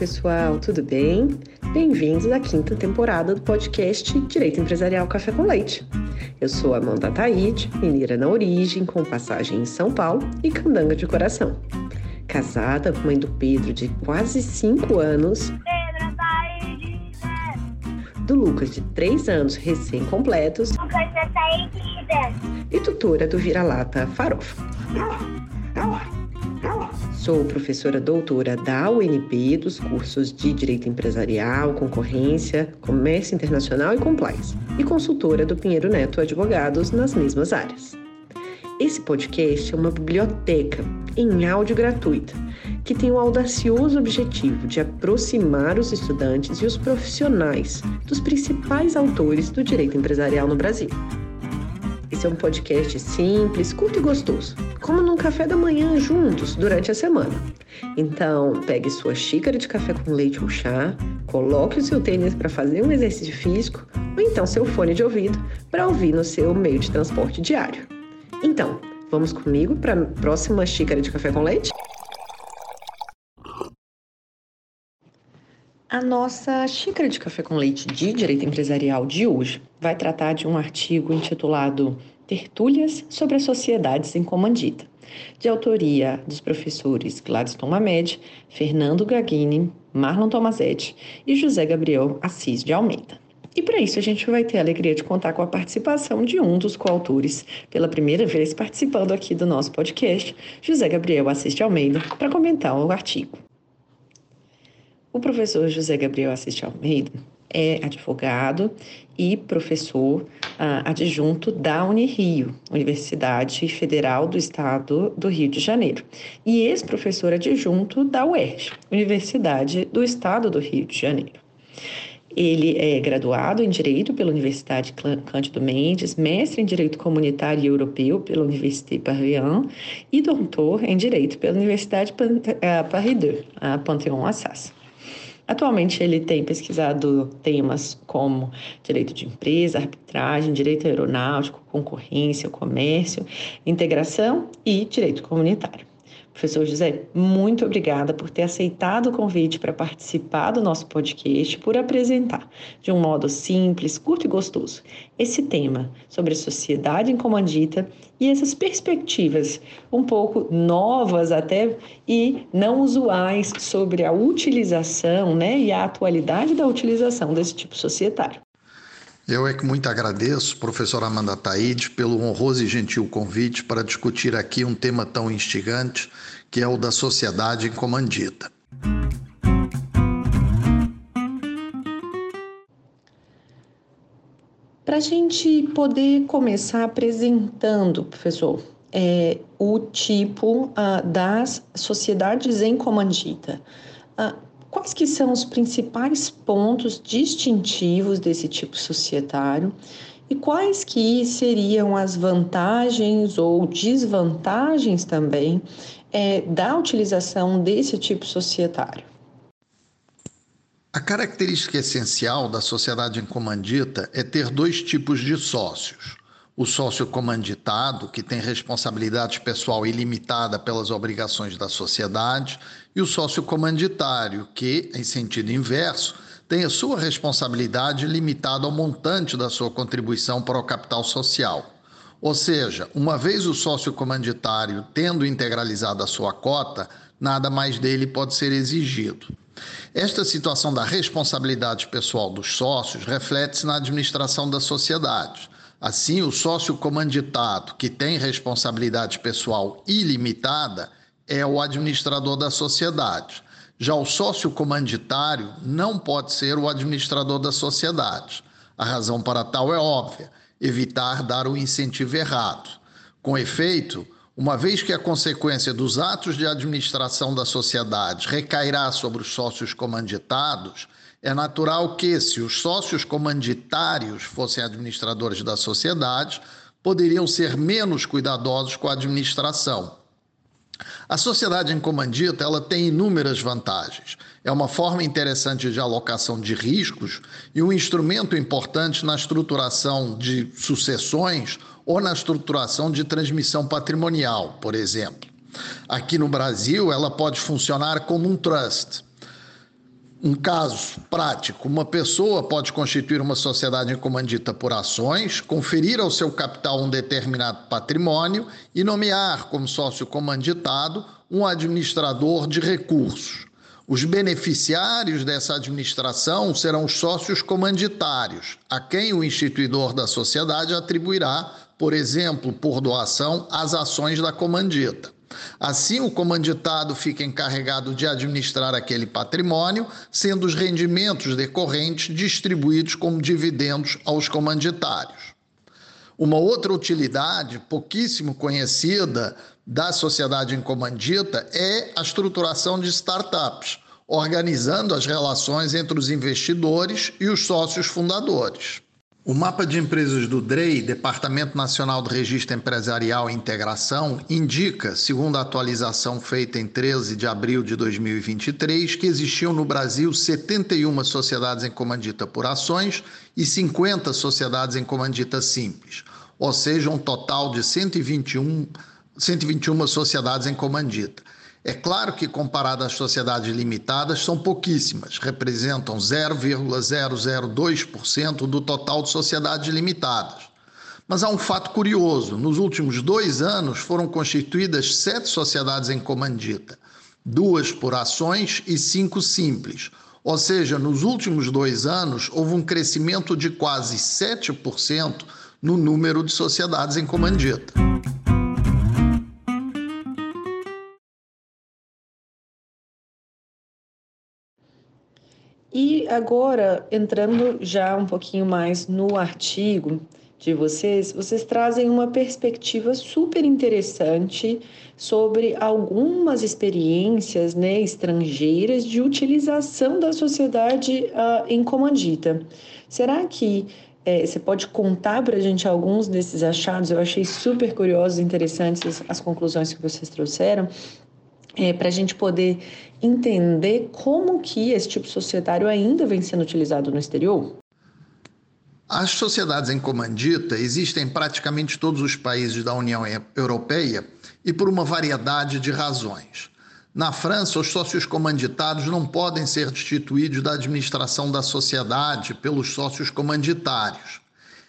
pessoal, tudo bem? Bem-vindos à quinta temporada do podcast Direito Empresarial Café com Leite. Eu sou Amanda Taide, mineira na origem, com passagem em São Paulo e candanga de coração. Casada, mãe do Pedro de quase 5 anos. Pedro Taide! Do Lucas de 3 anos recém-completos. Lucas Taide! E tutora do vira-lata Farofa. Sou professora doutora da UNB dos cursos de Direito Empresarial, Concorrência, Comércio Internacional e Compliance, e consultora do Pinheiro Neto Advogados nas mesmas áreas. Esse podcast é uma biblioteca em áudio gratuita que tem o audacioso objetivo de aproximar os estudantes e os profissionais dos principais autores do direito empresarial no Brasil. Esse é um podcast simples, curto e gostoso, como num café da manhã juntos durante a semana. Então, pegue sua xícara de café com leite ou chá, coloque o seu tênis para fazer um exercício físico ou então seu fone de ouvido para ouvir no seu meio de transporte diário. Então, vamos comigo para a próxima xícara de café com leite? A nossa xícara de café com leite de direito empresarial de hoje vai tratar de um artigo intitulado Tertúlias sobre as Sociedades em Comandita, de autoria dos professores Gladstone Mamed, Fernando Gaghini, Marlon Tomazetti e José Gabriel Assis de Almeida. E para isso a gente vai ter a alegria de contar com a participação de um dos coautores, pela primeira vez participando aqui do nosso podcast, José Gabriel Assis de Almeida, para comentar o artigo. O professor José Gabriel Assis de Almeida é advogado e professor uh, adjunto da Unirio, Universidade Federal do Estado do Rio de Janeiro, e ex-professor adjunto da UERJ, Universidade do Estado do Rio de Janeiro. Ele é graduado em Direito pela Universidade Cândido Mendes, mestre em Direito Comunitário e Europeu pela Université Paris e doutor em Direito pela Universidade eh, Paris 2, a Panthéon-Assas. Atualmente, ele tem pesquisado temas como direito de empresa, arbitragem, direito aeronáutico, concorrência, comércio, integração e direito comunitário. Professor José, muito obrigada por ter aceitado o convite para participar do nosso podcast, por apresentar, de um modo simples, curto e gostoso, esse tema sobre a sociedade em comandita e essas perspectivas um pouco novas até e não usuais sobre a utilização né, e a atualidade da utilização desse tipo societário. Eu é que muito agradeço, professora Amanda Taide, pelo honroso e gentil convite para discutir aqui um tema tão instigante, que é o da sociedade em comandita. Para a gente poder começar apresentando, professor, é, o tipo uh, das sociedades em comandita. Uh, Quais que são os principais pontos distintivos desse tipo societário e quais que seriam as vantagens ou desvantagens também é, da utilização desse tipo societário? A característica essencial da sociedade em comandita é ter dois tipos de sócios o sócio comanditado, que tem responsabilidade pessoal ilimitada pelas obrigações da sociedade, e o sócio comanditário, que, em sentido inverso, tem a sua responsabilidade limitada ao montante da sua contribuição para o capital social. Ou seja, uma vez o sócio comanditário tendo integralizado a sua cota, nada mais dele pode ser exigido. Esta situação da responsabilidade pessoal dos sócios reflete-se na administração da sociedade. Assim, o sócio comanditado, que tem responsabilidade pessoal ilimitada, é o administrador da sociedade. Já o sócio comanditário não pode ser o administrador da sociedade. A razão para tal é óbvia: evitar dar o incentivo errado. Com efeito, uma vez que a consequência dos atos de administração da sociedade recairá sobre os sócios comanditados, é natural que, se os sócios comanditários fossem administradores da sociedade, poderiam ser menos cuidadosos com a administração. A sociedade em comandita ela tem inúmeras vantagens. É uma forma interessante de alocação de riscos e um instrumento importante na estruturação de sucessões ou na estruturação de transmissão patrimonial, por exemplo. Aqui no Brasil, ela pode funcionar como um trust Um caso prático: uma pessoa pode constituir uma sociedade em comandita por ações, conferir ao seu capital um determinado patrimônio e nomear como sócio comanditado um administrador de recursos. Os beneficiários dessa administração serão os sócios comanditários, a quem o instituidor da sociedade atribuirá, por exemplo, por doação, as ações da comandita. Assim, o comanditado fica encarregado de administrar aquele patrimônio, sendo os rendimentos decorrentes distribuídos como dividendos aos comanditários. Uma outra utilidade, pouquíssimo conhecida, da sociedade em comandita é a estruturação de startups, organizando as relações entre os investidores e os sócios fundadores. O mapa de empresas do DREI, Departamento Nacional do Registro Empresarial e Integração, indica, segundo a atualização feita em 13 de abril de 2023, que existiam no Brasil 71 sociedades em comandita por ações e 50 sociedades em comandita simples, ou seja, um total de 121, 121 sociedades em comandita. É claro que, comparado às sociedades limitadas, são pouquíssimas, representam 0,002% do total de sociedades limitadas. Mas há um fato curioso: nos últimos dois anos foram constituídas sete sociedades em comandita, duas por ações e cinco simples. Ou seja, nos últimos dois anos houve um crescimento de quase 7% no número de sociedades em comandita. E agora, entrando já um pouquinho mais no artigo de vocês, vocês trazem uma perspectiva super interessante sobre algumas experiências né, estrangeiras de utilização da sociedade uh, em comandita. Será que é, você pode contar para a gente alguns desses achados? Eu achei super curiosos e interessantes as conclusões que vocês trouxeram é, para a gente poder entender como que esse tipo societário ainda vem sendo utilizado no exterior? As sociedades em comandita existem em praticamente todos os países da União Europeia e por uma variedade de razões. Na França, os sócios comanditados não podem ser destituídos da administração da sociedade pelos sócios comanditários.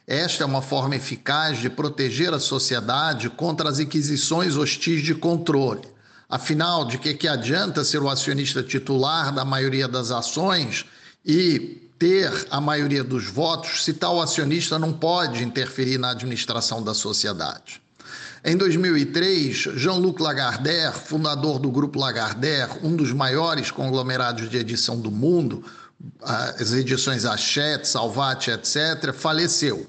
Esta é uma forma eficaz de proteger a sociedade contra as inquisições hostis de controle. Afinal, de que, que adianta ser o acionista titular da maioria das ações e ter a maioria dos votos se tal acionista não pode interferir na administração da sociedade? Em 2003, Jean-Luc Lagardère, fundador do Grupo Lagardère, um dos maiores conglomerados de edição do mundo, as edições Hachette, Salvat, etc., faleceu.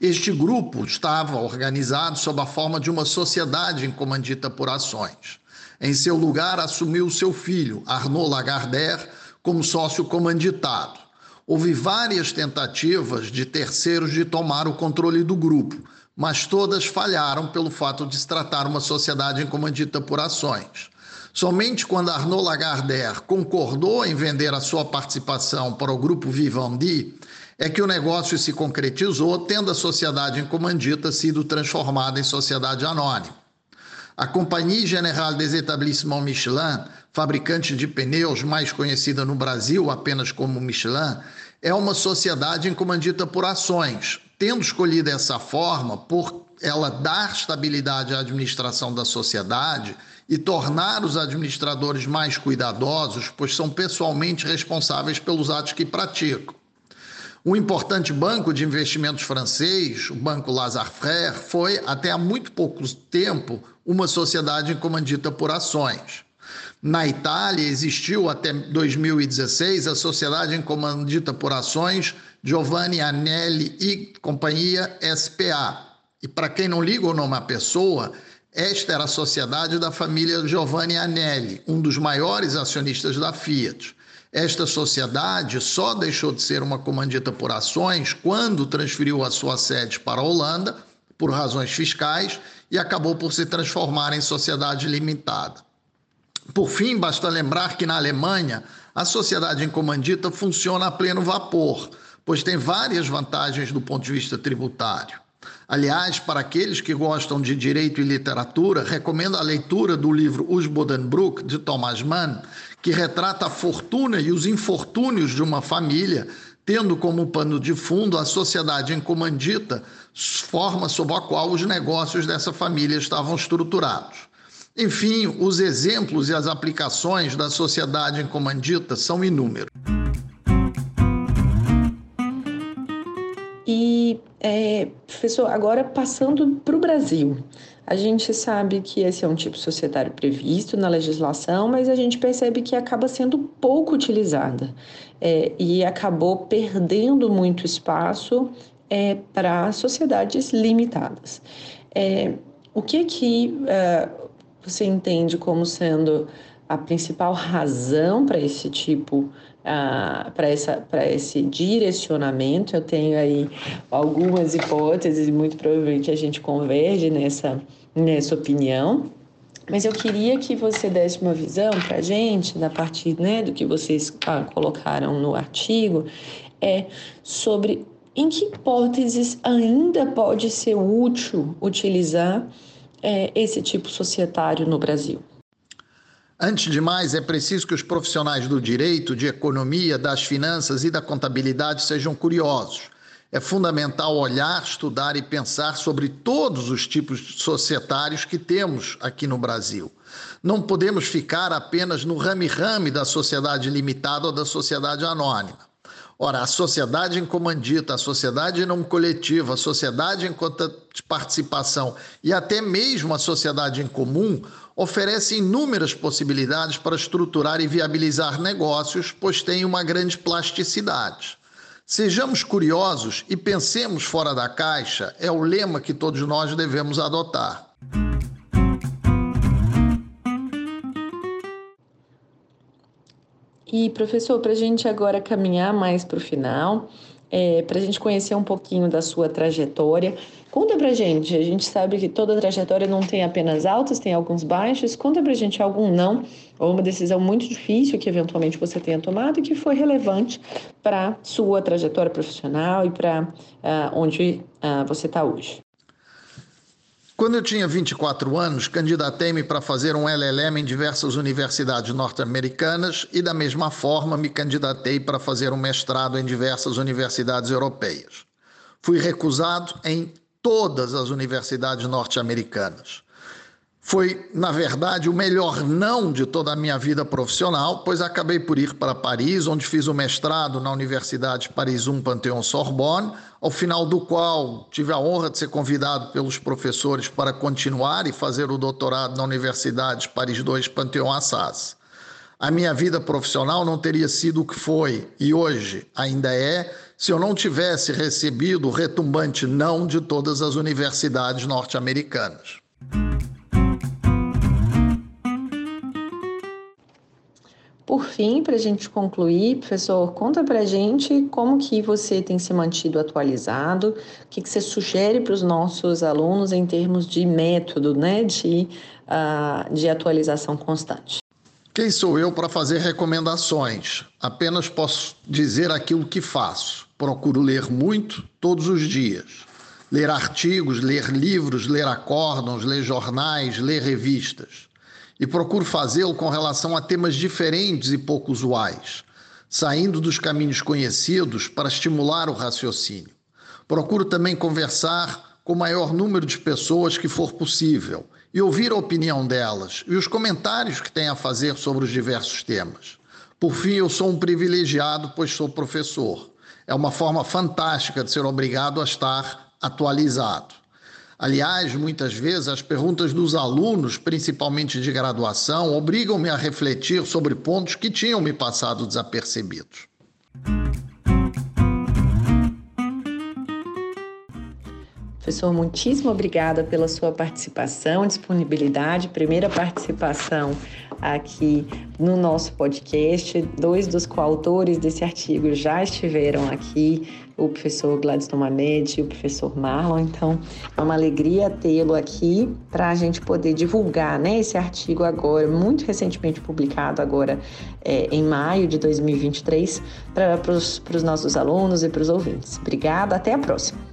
Este grupo estava organizado sob a forma de uma sociedade em comandita por ações. Em seu lugar, assumiu seu filho, Arnaud Lagardère, como sócio comanditado. Houve várias tentativas de terceiros de tomar o controle do grupo, mas todas falharam pelo fato de se tratar uma sociedade em comandita por ações. Somente quando Arnaud Lagardère concordou em vender a sua participação para o grupo Vivendi, é que o negócio se concretizou, tendo a sociedade em comandita sido transformada em sociedade anônima. A Companhia General des Établissements Michelin, fabricante de pneus mais conhecida no Brasil apenas como Michelin, é uma sociedade em comandita por ações, tendo escolhido essa forma por ela dar estabilidade à administração da sociedade e tornar os administradores mais cuidadosos, pois são pessoalmente responsáveis pelos atos que praticam. Um importante banco de investimentos francês, o Banco Lazare Frères, foi até há muito pouco tempo uma sociedade comandita por ações. Na Itália existiu até 2016 a sociedade comandita por ações Giovanni Anelli e Companhia SPA. E para quem não liga o nome à pessoa, esta era a sociedade da família Giovanni Anelli, um dos maiores acionistas da Fiat. Esta sociedade só deixou de ser uma comandita por ações quando transferiu a sua sede para a Holanda, por razões fiscais, e acabou por se transformar em sociedade limitada. Por fim, basta lembrar que na Alemanha a sociedade em comandita funciona a pleno vapor, pois tem várias vantagens do ponto de vista tributário. Aliás, para aqueles que gostam de direito e literatura, recomendo a leitura do livro Os Bodenbrook, de Thomas Mann, que retrata a fortuna e os infortúnios de uma família, tendo como pano de fundo a sociedade em comandita, forma sob a qual os negócios dessa família estavam estruturados. Enfim, os exemplos e as aplicações da sociedade em comandita são inúmeros. Agora passando para o Brasil. A gente sabe que esse é um tipo societário previsto na legislação, mas a gente percebe que acaba sendo pouco utilizada é, e acabou perdendo muito espaço é, para sociedades limitadas. É, o que que uh, você entende como sendo a principal razão para esse tipo, uh, para esse direcionamento? Eu tenho aí algumas hipóteses muito provavelmente a gente converge nessa, nessa opinião. Mas eu queria que você desse uma visão para a gente, da partir né, do que vocês ah, colocaram no artigo, é sobre em que hipóteses ainda pode ser útil utilizar é, esse tipo societário no Brasil? Antes de mais, é preciso que os profissionais do direito, de economia, das finanças e da contabilidade sejam curiosos. É fundamental olhar, estudar e pensar sobre todos os tipos societários que temos aqui no Brasil. Não podemos ficar apenas no rame-rame da sociedade limitada ou da sociedade anônima. Ora, a sociedade em comandita, a sociedade não coletiva, a sociedade em participação e até mesmo a sociedade em comum oferecem inúmeras possibilidades para estruturar e viabilizar negócios, pois têm uma grande plasticidade. Sejamos curiosos e pensemos fora da caixa é o lema que todos nós devemos adotar. E, professor, para a gente agora caminhar mais para o final, é, para a gente conhecer um pouquinho da sua trajetória, conta para a gente. A gente sabe que toda trajetória não tem apenas altos, tem alguns baixos. Conta para a gente algum não, ou uma decisão muito difícil que eventualmente você tenha tomado e que foi relevante para sua trajetória profissional e para uh, onde uh, você está hoje. Quando eu tinha 24 anos, candidatei-me para fazer um LLM em diversas universidades norte-americanas e, da mesma forma, me candidatei para fazer um mestrado em diversas universidades europeias. Fui recusado em todas as universidades norte-americanas. Foi, na verdade, o melhor não de toda a minha vida profissional, pois acabei por ir para Paris, onde fiz o mestrado na Universidade Paris 1 Panthéon Sorbonne, ao final do qual tive a honra de ser convidado pelos professores para continuar e fazer o doutorado na Universidade Paris 2 Panthéon Assas. A minha vida profissional não teria sido o que foi e hoje ainda é se eu não tivesse recebido o retumbante não de todas as universidades norte-americanas. Por fim, para a gente concluir, professor, conta para a gente como que você tem se mantido atualizado, o que, que você sugere para os nossos alunos em termos de método né, de, uh, de atualização constante. Quem sou eu para fazer recomendações? Apenas posso dizer aquilo que faço. Procuro ler muito todos os dias. Ler artigos, ler livros, ler acórdons, ler jornais, ler revistas e procuro fazê-lo com relação a temas diferentes e pouco usuais, saindo dos caminhos conhecidos para estimular o raciocínio. Procuro também conversar com o maior número de pessoas que for possível e ouvir a opinião delas e os comentários que têm a fazer sobre os diversos temas. Por fim, eu sou um privilegiado, pois sou professor. É uma forma fantástica de ser obrigado a estar atualizado. Aliás, muitas vezes as perguntas dos alunos, principalmente de graduação, obrigam-me a refletir sobre pontos que tinham me passado desapercebidos. Professor, muitíssimo obrigada pela sua participação, disponibilidade, primeira participação aqui no nosso podcast. Dois dos coautores desse artigo já estiveram aqui, o professor Gladstone Mamed e o professor Marlon. Então, é uma alegria tê-lo aqui para a gente poder divulgar né, esse artigo agora, muito recentemente publicado agora é, em maio de 2023, para os nossos alunos e para os ouvintes. Obrigada, até a próxima.